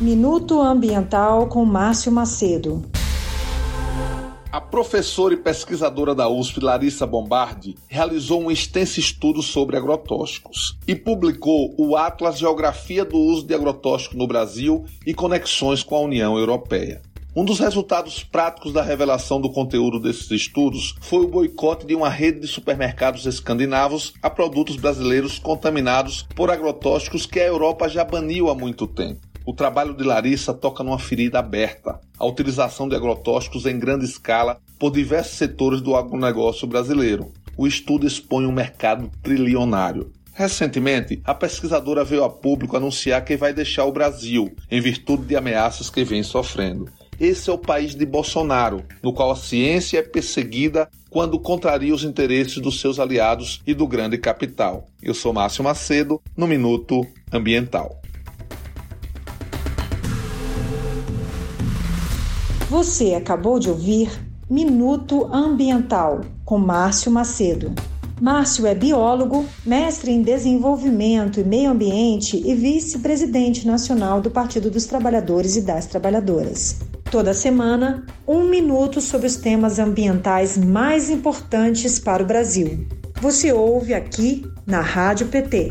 Minuto Ambiental com Márcio Macedo. A professora e pesquisadora da USP, Larissa Bombardi, realizou um extenso estudo sobre agrotóxicos e publicou o Atlas Geografia do Uso de Agrotóxico no Brasil e Conexões com a União Europeia. Um dos resultados práticos da revelação do conteúdo desses estudos foi o boicote de uma rede de supermercados escandinavos a produtos brasileiros contaminados por agrotóxicos que a Europa já baniu há muito tempo. O trabalho de Larissa toca numa ferida aberta, a utilização de agrotóxicos em grande escala por diversos setores do agronegócio brasileiro. O estudo expõe um mercado trilionário. Recentemente, a pesquisadora veio a público anunciar que vai deixar o Brasil, em virtude de ameaças que vem sofrendo. Esse é o país de Bolsonaro, no qual a ciência é perseguida quando contraria os interesses dos seus aliados e do grande capital. Eu sou Márcio Macedo, no Minuto Ambiental. Você acabou de ouvir Minuto Ambiental com Márcio Macedo. Márcio é biólogo, mestre em desenvolvimento e meio ambiente e vice-presidente nacional do Partido dos Trabalhadores e das Trabalhadoras. Toda semana, um minuto sobre os temas ambientais mais importantes para o Brasil. Você ouve aqui na Rádio PT.